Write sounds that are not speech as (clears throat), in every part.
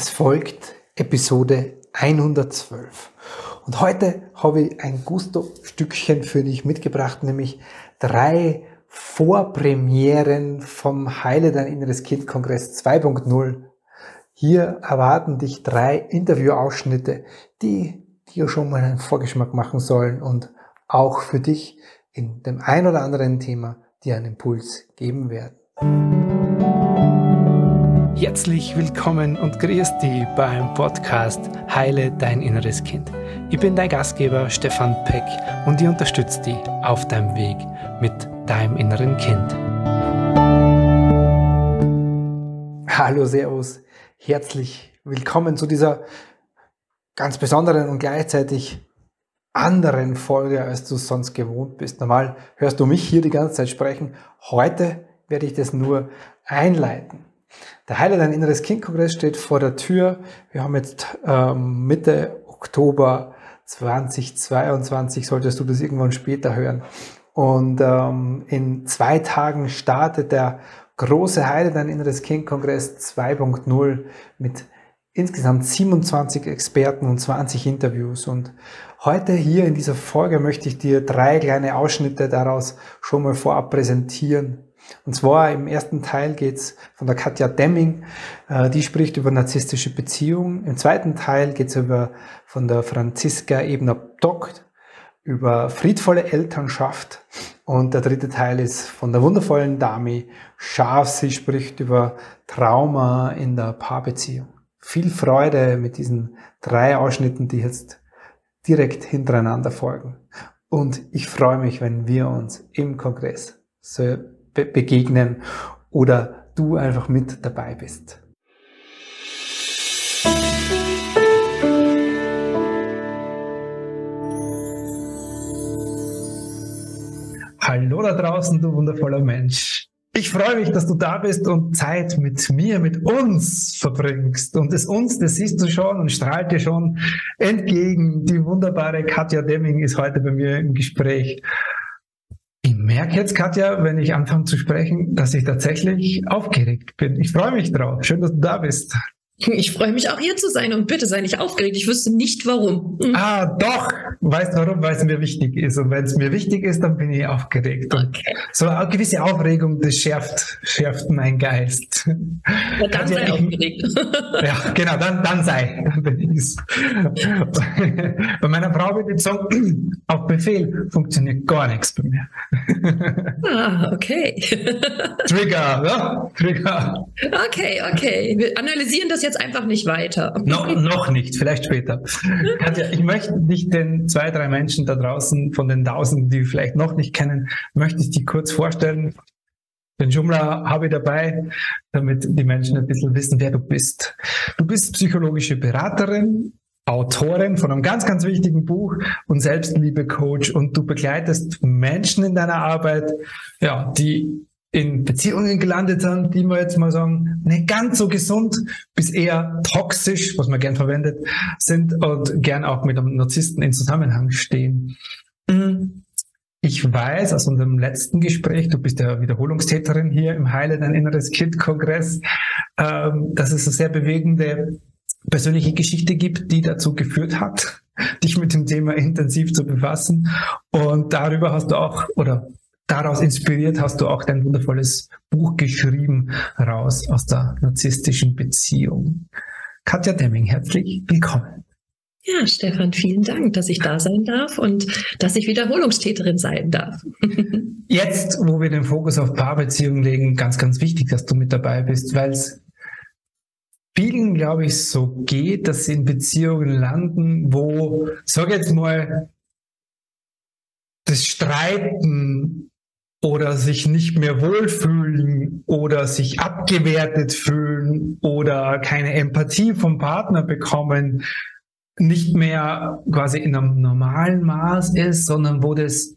Es folgt Episode 112. Und heute habe ich ein Gusto-Stückchen für dich mitgebracht, nämlich drei Vorpremieren vom Heile dein inneres Kind Kongress 2.0. Hier erwarten dich drei Interviewausschnitte, die dir schon mal einen Vorgeschmack machen sollen und auch für dich in dem ein oder anderen Thema dir einen Impuls geben werden. Herzlich willkommen und grüß dich beim Podcast Heile dein inneres Kind. Ich bin dein Gastgeber Stefan Peck und ich unterstütze dich auf deinem Weg mit deinem inneren Kind. Hallo, Servus, herzlich willkommen zu dieser ganz besonderen und gleichzeitig anderen Folge, als du sonst gewohnt bist. Normal hörst du mich hier die ganze Zeit sprechen. Heute werde ich das nur einleiten. Der Heile dein inneres Kind-Kongress steht vor der Tür. Wir haben jetzt ähm, Mitte Oktober 2022, solltest du das irgendwann später hören. Und ähm, in zwei Tagen startet der große Heile dein inneres Kind-Kongress 2.0 mit insgesamt 27 Experten und 20 Interviews. Und heute hier in dieser Folge möchte ich dir drei kleine Ausschnitte daraus schon mal vorab präsentieren. Und zwar im ersten Teil geht's von der Katja Demming, äh, die spricht über narzisstische Beziehungen. Im zweiten Teil geht's über von der Franziska Ebner-Dock über friedvolle Elternschaft. Und der dritte Teil ist von der wundervollen Dame Scharf. Sie spricht über Trauma in der Paarbeziehung. Viel Freude mit diesen drei Ausschnitten, die jetzt direkt hintereinander folgen. Und ich freue mich, wenn wir uns im Kongress so be begegnen oder du einfach mit dabei bist. Hallo da draußen, du wundervoller Mensch. Ich freue mich, dass du da bist und Zeit mit mir, mit uns verbringst. Und das uns, das siehst du schon und strahlt dir schon entgegen. Die wunderbare Katja Demming ist heute bei mir im Gespräch. Merke jetzt, Katja, wenn ich anfange zu sprechen, dass ich tatsächlich aufgeregt bin. Ich freue mich drauf. Schön, dass du da bist. Ich freue mich auch hier zu sein und bitte sei nicht aufgeregt. Ich wüsste nicht warum. Mhm. Ah, doch. Weißt du warum? Weil es mir wichtig ist. Und wenn es mir wichtig ist, dann bin ich aufgeregt. Okay. So eine gewisse Aufregung, das schärft, schärft mein Geist. Ja, dann sei ich, aufgeregt. (laughs) Ja, genau, dann, dann sei. Dann bin ich's. (laughs) Bei meiner Frau würde ich sagen, (clears throat) auf Befehl funktioniert gar nichts bei mir. (laughs) Ah, okay. Trigger, ja? Trigger. Okay, okay. Wir analysieren das jetzt jetzt einfach nicht weiter. No, noch nicht, vielleicht später. (laughs) Katja, ich möchte dich den zwei, drei Menschen da draußen von den Tausenden, die wir vielleicht noch nicht kennen, möchte ich dir kurz vorstellen. Den Jumla habe ich dabei, damit die Menschen ein bisschen wissen, wer du bist. Du bist psychologische Beraterin, Autorin von einem ganz, ganz wichtigen Buch und Selbstliebe-Coach und du begleitest Menschen in deiner Arbeit, ja, die in Beziehungen gelandet sind, die wir jetzt mal sagen, nicht ganz so gesund, bis eher toxisch, was man gern verwendet, sind und gern auch mit einem Narzissten in Zusammenhang stehen. Mhm. Ich weiß aus unserem letzten Gespräch, du bist ja Wiederholungstäterin hier im Heile dein inneres Kind-Kongress, ähm, dass es eine sehr bewegende persönliche Geschichte gibt, die dazu geführt hat, (laughs) dich mit dem Thema intensiv zu befassen. Und darüber hast du auch, oder daraus inspiriert hast du auch dein wundervolles Buch geschrieben, raus aus der narzisstischen Beziehung. Katja Demming, herzlich willkommen. Ja, Stefan, vielen Dank, dass ich da sein darf und dass ich Wiederholungstäterin sein darf. (laughs) Jetzt, wo wir den Fokus auf Paarbeziehungen legen, ganz, ganz wichtig, dass du mit dabei bist, weil es vielen, glaube ich, so geht, dass sie in Beziehungen landen, wo, sag jetzt mal, das Streiten oder sich nicht mehr wohlfühlen oder sich abgewertet fühlen oder keine Empathie vom Partner bekommen, nicht mehr quasi in einem normalen Maß ist, sondern wo das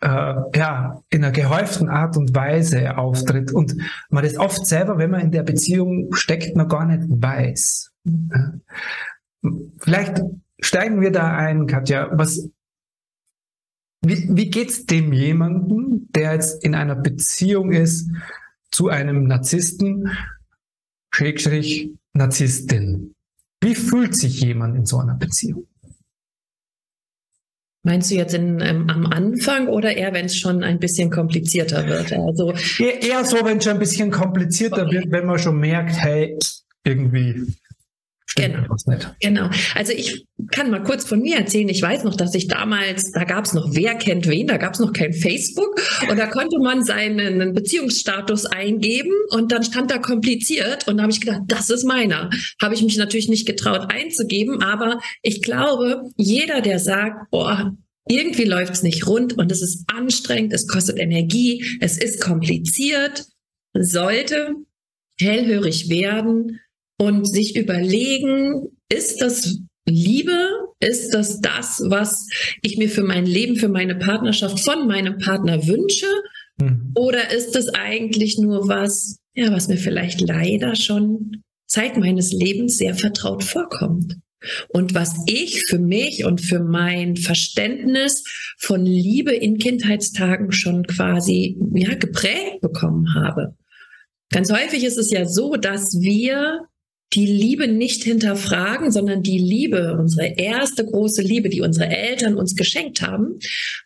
äh, ja in einer gehäuften Art und Weise auftritt und man das oft selber, wenn man in der Beziehung steckt, noch gar nicht weiß. Vielleicht steigen wir da ein, Katja. Was wie, wie geht's dem jemanden, der jetzt in einer Beziehung ist zu einem Narzissten, Schrägstrich Narzisstin? Wie fühlt sich jemand in so einer Beziehung? Meinst du jetzt in, ähm, am Anfang oder eher, wenn es schon ein bisschen komplizierter wird? Also eher, eher so, wenn es schon ein bisschen komplizierter okay. wird, wenn man schon merkt, hey, irgendwie Genau. genau. Also ich kann mal kurz von mir erzählen. Ich weiß noch, dass ich damals, da gab es noch Wer kennt wen, da gab es noch kein Facebook und da konnte man seinen Beziehungsstatus eingeben und dann stand da kompliziert und da habe ich gedacht, das ist meiner. Habe ich mich natürlich nicht getraut einzugeben, aber ich glaube, jeder, der sagt, boah, irgendwie läuft es nicht rund und es ist anstrengend, es kostet Energie, es ist kompliziert, sollte hellhörig werden und sich überlegen, ist das Liebe? Ist das das, was ich mir für mein Leben, für meine Partnerschaft von meinem Partner wünsche? Mhm. Oder ist es eigentlich nur was, ja, was mir vielleicht leider schon Zeit meines Lebens sehr vertraut vorkommt? Und was ich für mich und für mein Verständnis von Liebe in Kindheitstagen schon quasi ja, geprägt bekommen habe. Ganz häufig ist es ja so, dass wir die Liebe nicht hinterfragen, sondern die Liebe, unsere erste große Liebe, die unsere Eltern uns geschenkt haben,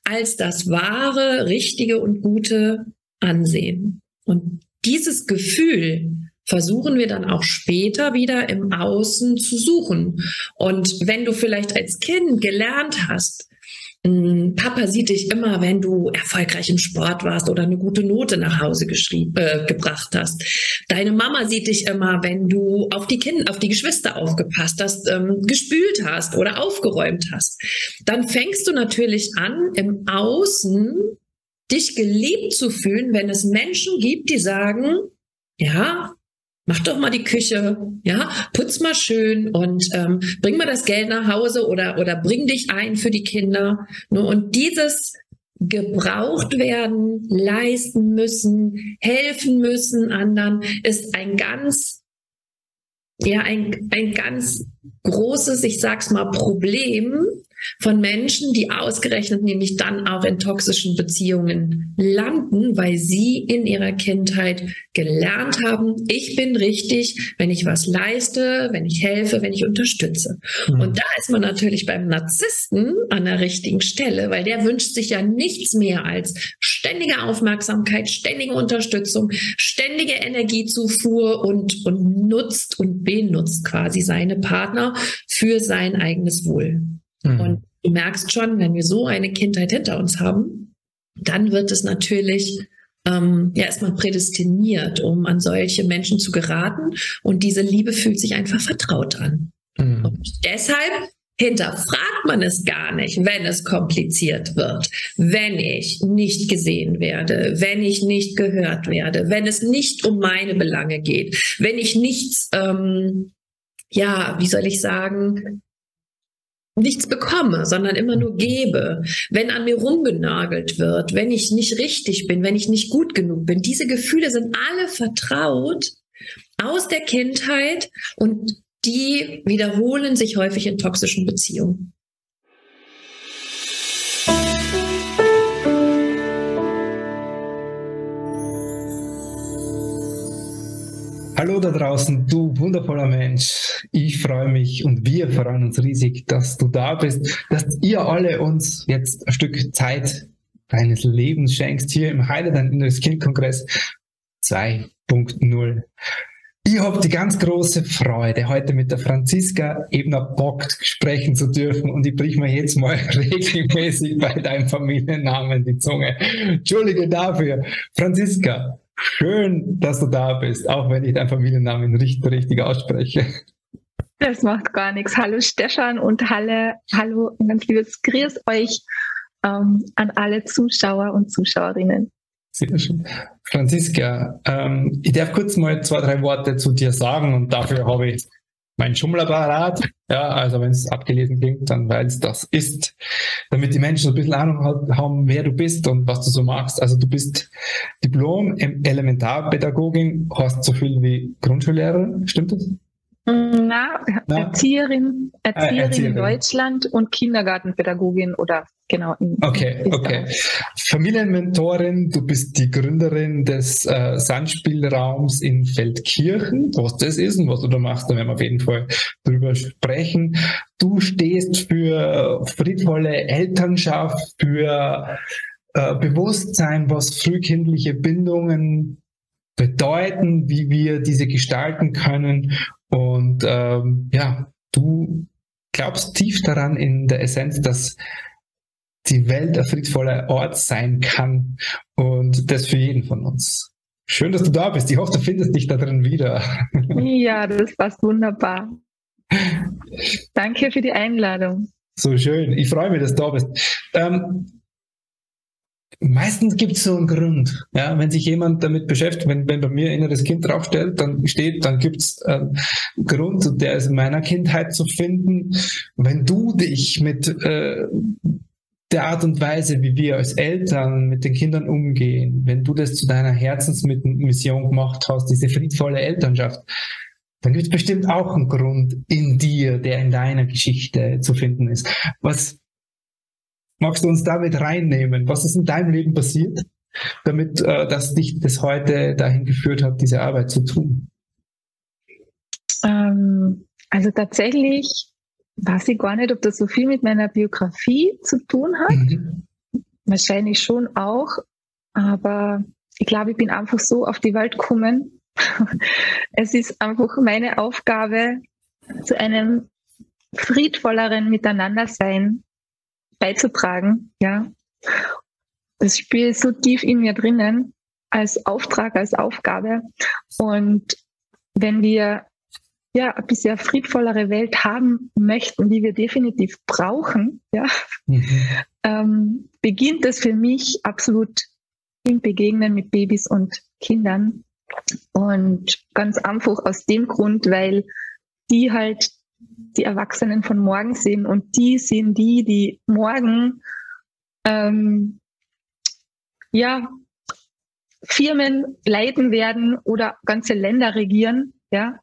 als das wahre, richtige und gute ansehen. Und dieses Gefühl versuchen wir dann auch später wieder im Außen zu suchen. Und wenn du vielleicht als Kind gelernt hast, Papa sieht dich immer, wenn du erfolgreich im Sport warst oder eine gute Note nach Hause äh, gebracht hast. Deine Mama sieht dich immer, wenn du auf die Kinder, auf die Geschwister aufgepasst hast, ähm, gespült hast oder aufgeräumt hast. Dann fängst du natürlich an, im Außen dich geliebt zu fühlen, wenn es Menschen gibt, die sagen, ja, mach doch mal die Küche, ja, putz mal schön und ähm, bring mal das Geld nach Hause oder, oder bring dich ein für die Kinder. Ne? Und dieses gebraucht werden, leisten müssen, helfen müssen anderen, ist ein ganz, ja, ein, ein ganz großes, ich sag's mal, Problem, von Menschen, die ausgerechnet nämlich dann auch in toxischen Beziehungen landen, weil sie in ihrer Kindheit gelernt haben, ich bin richtig, wenn ich was leiste, wenn ich helfe, wenn ich unterstütze. Mhm. Und da ist man natürlich beim Narzissten an der richtigen Stelle, weil der wünscht sich ja nichts mehr als ständige Aufmerksamkeit, ständige Unterstützung, ständige Energiezufuhr und, und nutzt und benutzt quasi seine Partner für sein eigenes Wohl. Mhm. Und du merkst schon, wenn wir so eine Kindheit hinter uns haben, dann wird es natürlich ähm, ja erstmal prädestiniert, um an solche Menschen zu geraten. Und diese Liebe fühlt sich einfach vertraut an. Mhm. Und deshalb hinterfragt man es gar nicht, wenn es kompliziert wird, wenn ich nicht gesehen werde, wenn ich nicht gehört werde, wenn es nicht um meine Belange geht, wenn ich nichts, ähm, ja, wie soll ich sagen, nichts bekomme, sondern immer nur gebe, wenn an mir rumgenagelt wird, wenn ich nicht richtig bin, wenn ich nicht gut genug bin. Diese Gefühle sind alle vertraut aus der Kindheit und die wiederholen sich häufig in toxischen Beziehungen. Hallo da draußen, du wundervoller Mensch. Ich freue mich und wir freuen uns riesig, dass du da bist, dass ihr alle uns jetzt ein Stück Zeit deines Lebens schenkst hier im Heile dein inneres Kind Kongress 2.0. Ich habe die ganz große Freude, heute mit der Franziska Ebner Bock sprechen zu dürfen und ich brich mir jetzt mal (laughs) regelmäßig bei deinem Familiennamen die Zunge. Entschuldige dafür. Franziska, Schön, dass du da bist, auch wenn ich deinen Familiennamen nicht richtig ausspreche. Das macht gar nichts. Hallo Stefan und Halle, hallo und ganz liebes Grüß euch ähm, an alle Zuschauer und Zuschauerinnen. Sehr schön. Franziska, ähm, ich darf kurz mal zwei, drei Worte zu dir sagen und dafür habe ich mein Schummlerapparat. Ja, also wenn es abgelesen klingt, dann weil es das ist, damit die Menschen ein bisschen Ahnung haben, wer du bist und was du so magst. Also du bist Diplom Elementarpädagogin, hast so viel wie Grundschullehrer, stimmt das? Na, Na? Erzieherin, Erzieherin, ah, Erzieherin, in Deutschland und Kindergartenpädagogin oder genau. In, okay, in okay. Familienmentorin, du bist die Gründerin des äh, Sandspielraums in Feldkirchen. Was das ist und was du da machst, da werden wir auf jeden Fall drüber sprechen. Du stehst für friedvolle Elternschaft, für äh, Bewusstsein, was frühkindliche Bindungen bedeuten, wie wir diese gestalten können. Und ähm, ja, du glaubst tief daran in der Essenz, dass die Welt ein friedvoller Ort sein kann und das für jeden von uns. Schön, dass du da bist. Ich hoffe, du findest dich da drin wieder. Ja, das passt wunderbar. Danke für die Einladung. So schön. Ich freue mich, dass du da bist. Ähm, Meistens gibt es so einen Grund. Ja, wenn sich jemand damit beschäftigt, wenn, wenn bei mir inneres Kind draufstellt, dann steht, dann gibt es einen Grund, der ist in meiner Kindheit zu finden. Wenn du dich mit äh, der Art und Weise, wie wir als Eltern mit den Kindern umgehen, wenn du das zu deiner Herzensmission gemacht hast, diese friedvolle Elternschaft, dann gibt es bestimmt auch einen Grund in dir, der in deiner Geschichte zu finden ist. Was Magst du uns damit reinnehmen? Was ist in deinem Leben passiert, damit äh, dass dich das heute dahin geführt hat, diese Arbeit zu tun? Ähm, also tatsächlich weiß ich gar nicht, ob das so viel mit meiner Biografie zu tun hat. Mhm. Wahrscheinlich schon auch, aber ich glaube, ich bin einfach so auf die Welt gekommen. (laughs) es ist einfach meine Aufgabe, zu einem friedvolleren Miteinandersein beizutragen. Ja, das Spiel ist so tief in mir drinnen als Auftrag, als Aufgabe. Und wenn wir ja ein bisschen friedvollere Welt haben möchten, die wir definitiv brauchen, ja, mhm. ähm, beginnt es für mich absolut im Begegnen mit Babys und Kindern. Und ganz einfach aus dem Grund, weil die halt die Erwachsenen von morgen sind und die sind die, die morgen ähm, ja Firmen leiten werden oder ganze Länder regieren, ja.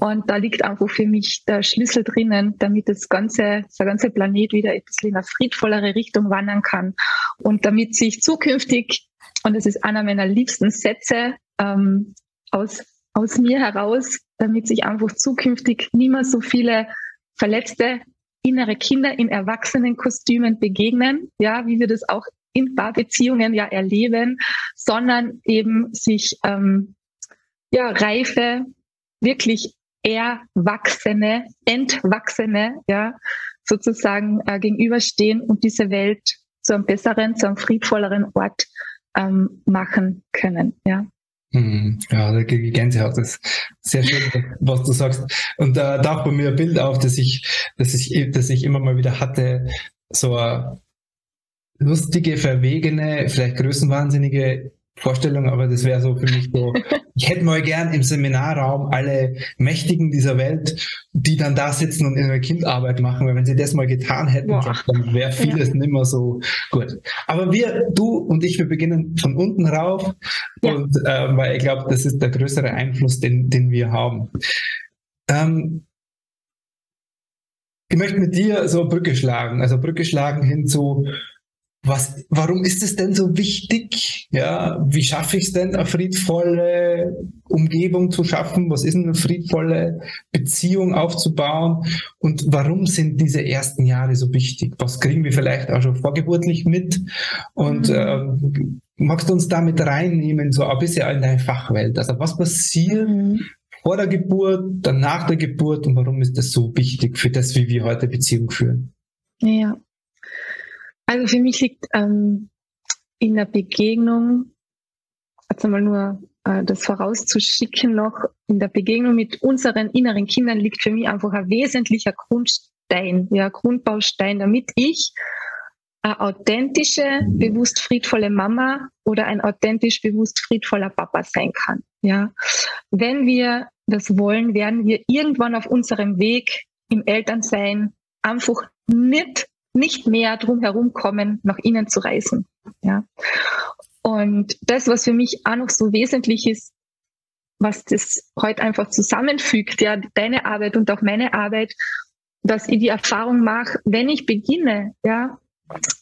Und da liegt einfach für mich der Schlüssel drinnen, damit das ganze, der ganze Planet wieder ein bisschen in eine friedvollere Richtung wandern kann. Und damit sich zukünftig, und das ist einer meiner liebsten Sätze ähm, aus, aus mir heraus, damit sich einfach zukünftig nie mehr so viele verletzte innere Kinder in Erwachsenenkostümen begegnen, ja, wie wir das auch in Paarbeziehungen ja erleben, sondern eben sich ähm, ja reife, wirklich erwachsene, entwachsene, ja, sozusagen äh, gegenüberstehen und diese Welt zu einem besseren, zu einem friedvolleren Ort ähm, machen können, ja. Mhm. Ja, da kriege ich Gänsehaut. Das ist sehr schön, was du sagst. Und da taucht bei mir ein Bild auf, das ich, das ich, das ich immer mal wieder hatte. So eine lustige, verwegene, vielleicht größenwahnsinnige Vorstellung, aber das wäre so für mich so, (laughs) ich hätte mal gern im Seminarraum alle Mächtigen dieser Welt, die dann da sitzen und ihre Kindarbeit machen, weil wenn sie das mal getan hätten, dann wäre vieles ja. nimmer so gut. Aber wir, du und ich, wir beginnen von unten rauf ja. und äh, weil ich glaube, das ist der größere Einfluss, den, den wir haben. Ähm, ich möchte mit dir so Brücke schlagen, also Brücke schlagen hin zu was, warum ist es denn so wichtig? Ja, wie schaffe ich es denn, eine friedvolle Umgebung zu schaffen? Was ist eine friedvolle Beziehung aufzubauen? Und warum sind diese ersten Jahre so wichtig? Was kriegen wir vielleicht auch schon vorgeburtlich mit? Und mhm. äh, magst du uns damit reinnehmen, so ein bisschen in deine Fachwelt? Also was passiert mhm. vor der Geburt, dann nach der Geburt und warum ist das so wichtig für das, wie wir heute Beziehung führen? Ja, also für mich liegt ähm, in der Begegnung, jetzt einmal nur äh, das vorauszuschicken noch, in der Begegnung mit unseren inneren Kindern liegt für mich einfach ein wesentlicher Grundstein, ja, Grundbaustein, damit ich eine authentische, bewusst friedvolle Mama oder ein authentisch bewusst friedvoller Papa sein kann. Ja, wenn wir das wollen, werden wir irgendwann auf unserem Weg im Elternsein einfach nicht nicht mehr drum herum kommen, nach innen zu reisen. Ja. Und das, was für mich auch noch so wesentlich ist, was das heute einfach zusammenfügt, ja, deine Arbeit und auch meine Arbeit, dass ich die Erfahrung mache, wenn ich beginne, ja,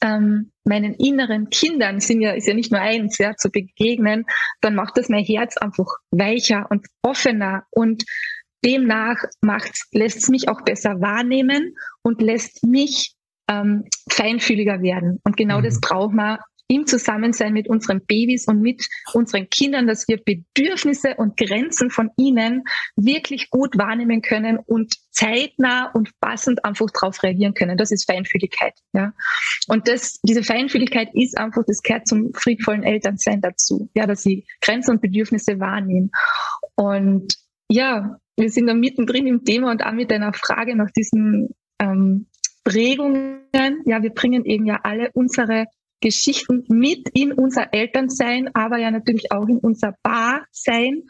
ähm, meinen inneren Kindern sind ja, ist ja nicht nur eins, ja, zu begegnen, dann macht das mein Herz einfach weicher und offener und demnach lässt es mich auch besser wahrnehmen und lässt mich ähm, feinfühliger werden. Und genau mhm. das braucht man im Zusammensein mit unseren Babys und mit unseren Kindern, dass wir Bedürfnisse und Grenzen von ihnen wirklich gut wahrnehmen können und zeitnah und passend einfach darauf reagieren können. Das ist Feinfühligkeit. Ja. Und das, diese Feinfühligkeit ist einfach, das gehört zum friedvollen Elternsein dazu. Ja, dass sie Grenzen und Bedürfnisse wahrnehmen. Und ja, wir sind da mittendrin im Thema und auch mit deiner Frage nach diesen ähm, Prägungen. Ja, wir bringen eben ja alle unsere Geschichten mit in unser Elternsein, aber ja natürlich auch in unser Barsein.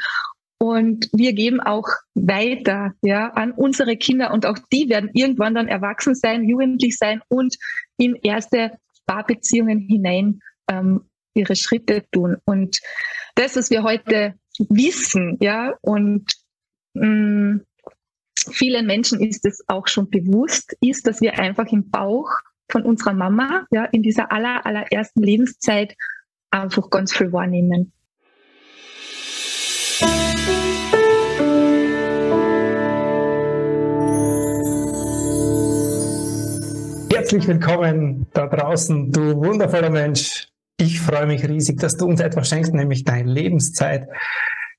Und wir geben auch weiter ja, an unsere Kinder und auch die werden irgendwann dann erwachsen sein, jugendlich sein und in erste Paarbeziehungen hinein ähm, ihre Schritte tun. Und das, was wir heute wissen, ja, und mh, mm, vielen Menschen ist es auch schon bewusst, ist, dass wir einfach im Bauch von unserer Mama, ja, in dieser aller, allerersten Lebenszeit einfach ganz viel wahrnehmen. Herzlich willkommen da draußen, du wundervoller Mensch. Ich freue mich riesig, dass du uns etwas schenkst, nämlich deine Lebenszeit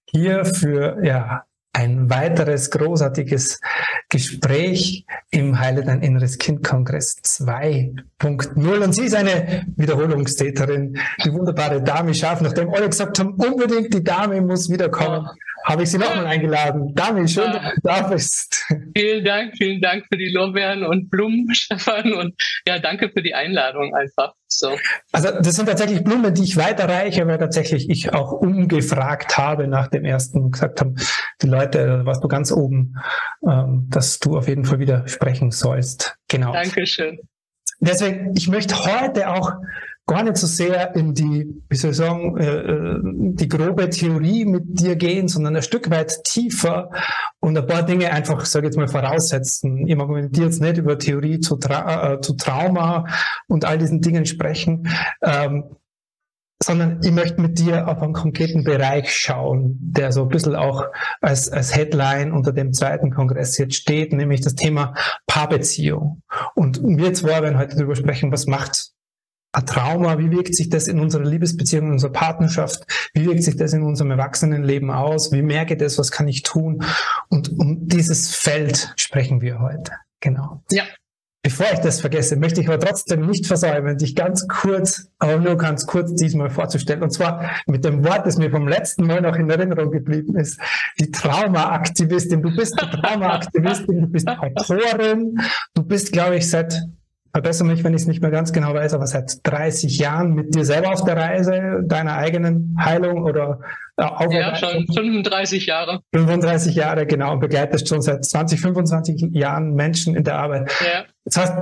hier für ja, ein weiteres großartiges Gespräch im Heile dein inneres Kind Kongress 2.0. Und sie ist eine Wiederholungstäterin, die wunderbare Dame Scharf, nachdem alle gesagt haben, unbedingt die Dame muss wiederkommen. Habe ich Sie nochmal eingeladen. Dami, schön, dass du da bist. Vielen Dank, vielen Dank für die Lorbeeren und Blumen, (laughs) Stefan. Und ja, danke für die Einladung einfach. So. Also das sind tatsächlich Blumen, die ich weiterreiche, weil tatsächlich ich auch umgefragt habe nach dem ersten gesagt haben, die Leute, warst du ganz oben, ähm, dass du auf jeden Fall wieder sprechen sollst. Genau. Dankeschön. Deswegen, ich möchte heute auch gar nicht so sehr in die, wie soll ich sagen, äh, äh, die grobe Theorie mit dir gehen, sondern ein Stück weit tiefer und ein paar Dinge einfach, sage ich jetzt mal, voraussetzen. Ich mag jetzt nicht über Theorie zu, Tra äh, zu Trauma und all diesen Dingen sprechen, ähm, sondern ich möchte mit dir auf einen konkreten Bereich schauen, der so ein bisschen auch als, als Headline unter dem zweiten Kongress jetzt steht, nämlich das Thema Paarbeziehung. Und wir zwei werden heute darüber sprechen, was macht Trauma, wie wirkt sich das in unserer Liebesbeziehung, in unserer Partnerschaft, wie wirkt sich das in unserem Erwachsenenleben aus, wie merke ich das, was kann ich tun? Und um dieses Feld sprechen wir heute. Genau. Ja. Bevor ich das vergesse, möchte ich aber trotzdem nicht versäumen, dich ganz kurz, aber nur ganz kurz diesmal vorzustellen. Und zwar mit dem Wort, das mir vom letzten Mal noch in Erinnerung geblieben ist. Die Traumaaktivistin. Du bist die Traumaaktivistin, du bist Autorin, du bist, glaube ich, seit verbessere mich, wenn ich es nicht mehr ganz genau weiß, aber seit 30 Jahren mit dir selber auf der Reise, deiner eigenen Heilung oder äh, Ja, schon 35 Jahre. 35 Jahre, genau, und begleitest schon seit 20, 25 Jahren Menschen in der Arbeit. Ja. Das heißt,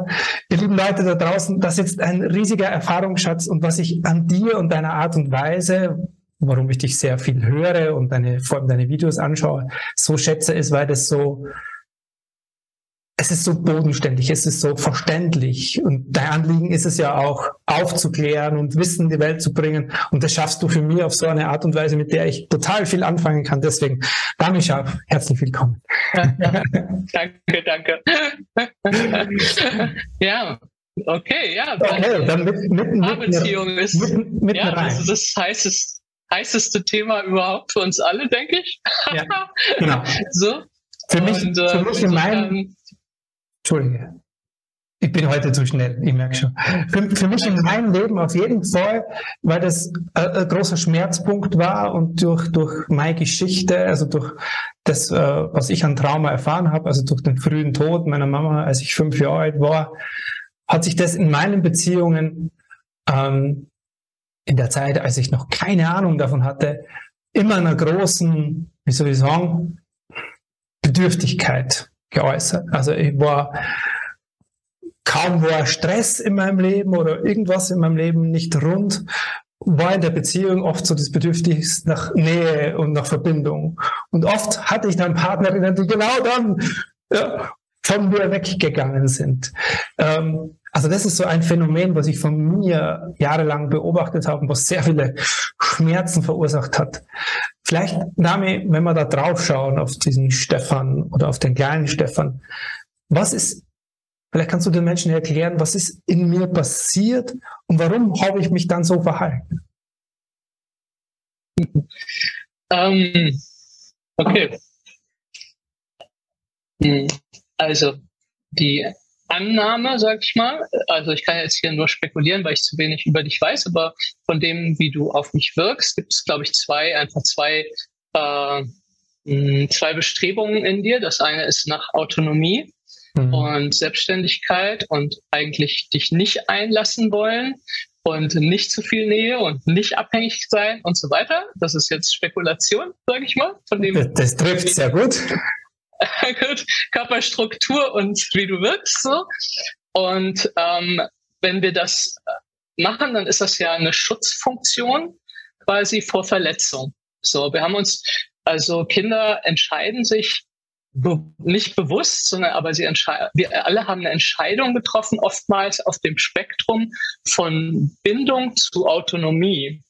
ihr lieben Leute da draußen, das ist ein riesiger Erfahrungsschatz und was ich an dir und deiner Art und Weise warum ich dich sehr viel höre und deine, vor allem deine Videos anschaue, so schätze, ist, weil das so, es ist so bodenständig, es ist so verständlich. Und dein Anliegen ist es ja auch, aufzuklären und Wissen in die Welt zu bringen. Und das schaffst du für mich auf so eine Art und Weise, mit der ich total viel anfangen kann. Deswegen, Dami Scharf, herzlich willkommen. (laughs) danke, danke. (laughs) ja, okay, ja. Okay, dann mit, mit, Paarbeziehung ist mit, mit ja, rein. das, das heißes, heißeste Thema überhaupt für uns alle, denke ich. ja, (laughs) genau. So. Für mich, und, äh, für mich in meinem Entschuldige. Ich bin heute zu schnell, ich merke schon. Für, für, mich in meinem Leben auf jeden Fall, weil das ein, ein großer Schmerzpunkt war und durch, durch meine Geschichte, also durch das, äh, was ich an Trauma erfahren habe, also durch den frühen Tod meiner Mama, als ich fünf Jahre alt war, hat sich das in meinen Beziehungen ähm, in der Zeit, als ich noch keine Ahnung davon hatte, immer einer großen, wie soll ich sagen, Bedürftigkeit geäußert. Also ich war kaum war Stress in meinem Leben oder irgendwas in meinem Leben nicht rund. war in der Beziehung oft so das Bedürfnis nach Nähe und nach Verbindung. Und oft hatte ich dann Partnerinnen, die genau dann ja, von mir weggegangen sind. Ähm, also das ist so ein Phänomen, was ich von mir jahrelang beobachtet habe, was sehr viele Schmerzen verursacht hat. Vielleicht, Nami, wenn wir da drauf schauen auf diesen Stefan oder auf den kleinen Stefan, was ist, vielleicht kannst du den Menschen erklären, was ist in mir passiert und warum habe ich mich dann so verhalten? Ähm, okay. Hm, also die Annahme, sag ich mal, also ich kann jetzt hier nur spekulieren, weil ich zu wenig über dich weiß, aber von dem, wie du auf mich wirkst, gibt es, glaube ich, zwei, einfach zwei, äh, hm, zwei Bestrebungen in dir. Das eine ist nach Autonomie mhm. und Selbstständigkeit und eigentlich dich nicht einlassen wollen und nicht zu viel Nähe und nicht abhängig sein und so weiter. Das ist jetzt Spekulation, sage ich mal. Von dem das, das trifft sehr gut. Körperstruktur und wie du wirkst. So. Und ähm, wenn wir das machen, dann ist das ja eine Schutzfunktion quasi vor Verletzung. So, wir haben uns, also Kinder entscheiden sich be nicht bewusst, sondern aber sie entscheiden, wir alle haben eine Entscheidung getroffen, oftmals auf dem Spektrum von Bindung zu Autonomie.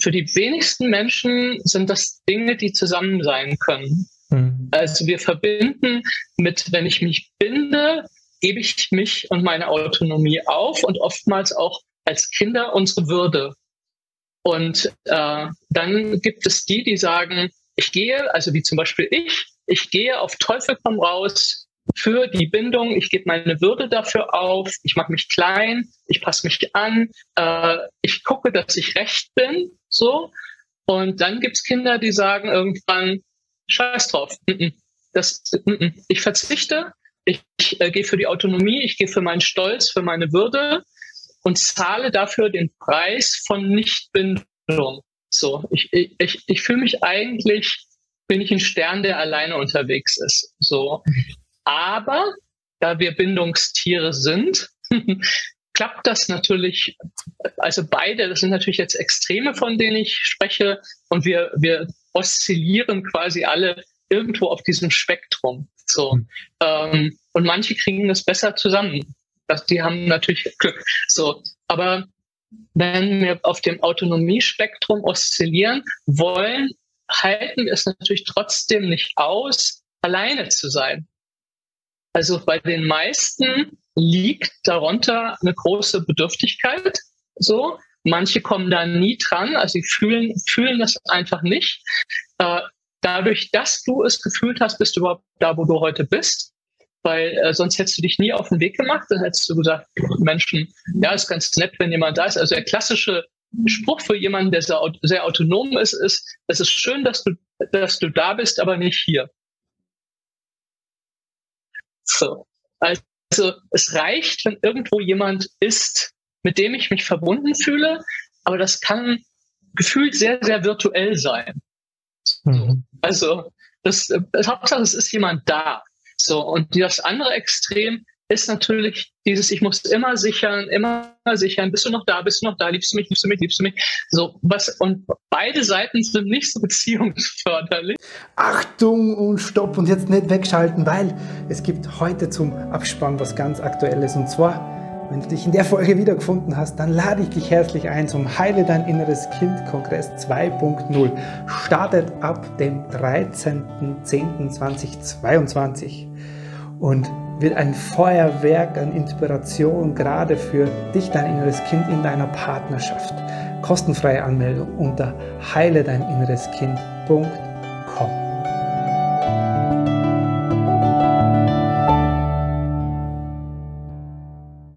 Für die wenigsten Menschen sind das Dinge, die zusammen sein können. Mhm. Also wir verbinden mit, wenn ich mich binde, gebe ich mich und meine Autonomie auf und oftmals auch als Kinder unsere Würde. Und äh, dann gibt es die, die sagen, ich gehe, also wie zum Beispiel ich, ich gehe auf Teufel komm raus für die Bindung, ich gebe meine Würde dafür auf, ich mache mich klein, ich passe mich an, äh, ich gucke, dass ich recht bin, so. Und dann gibt's Kinder, die sagen irgendwann, scheiß drauf, das, ich verzichte, ich, ich äh, gehe für die Autonomie, ich gehe für meinen Stolz, für meine Würde und zahle dafür den Preis von Nichtbindung. So, ich, ich, ich fühle mich eigentlich, bin ich ein Stern, der alleine unterwegs ist. So. Aber da wir Bindungstiere sind, (laughs) klappt das natürlich, also beide, das sind natürlich jetzt Extreme, von denen ich spreche, und wir, wir oszillieren quasi alle irgendwo auf diesem Spektrum. So. Ähm, und manche kriegen das besser zusammen. Das, die haben natürlich Glück. So. Aber wenn wir auf dem Autonomiespektrum oszillieren wollen, halten wir es natürlich trotzdem nicht aus, alleine zu sein. Also bei den meisten liegt darunter eine große Bedürftigkeit. So, manche kommen da nie dran, also sie fühlen fühlen das einfach nicht. Äh, dadurch, dass du es gefühlt hast, bist du überhaupt da, wo du heute bist weil äh, sonst hättest du dich nie auf den Weg gemacht. Dann hättest du gesagt, Menschen, ja, ist ganz nett, wenn jemand da ist. Also der klassische Spruch für jemanden, der sehr, sehr autonom ist, ist, es ist schön, dass du, dass du da bist, aber nicht hier. So. Also es reicht, wenn irgendwo jemand ist, mit dem ich mich verbunden fühle, aber das kann gefühlt sehr, sehr virtuell sein. Mhm. Also das, das Hauptsache, es ist jemand da. So, und das andere Extrem ist natürlich dieses, ich muss immer sichern, immer sichern, bist du noch da, bist du noch da, liebst du mich, liebst du mich, liebst du mich. So, was, und beide Seiten sind nicht so (laughs) beziehungsförderlich. Achtung und Stopp und jetzt nicht wegschalten, weil es gibt heute zum Abspann was ganz Aktuelles und zwar wenn du dich in der Folge wiedergefunden hast, dann lade ich dich herzlich ein zum Heile dein inneres Kind Kongress 2.0. Startet ab dem 13.10.2022 und wird ein Feuerwerk an Inspiration gerade für dich, dein inneres Kind in deiner Partnerschaft. Kostenfreie Anmeldung unter heile dein inneres Kind.com.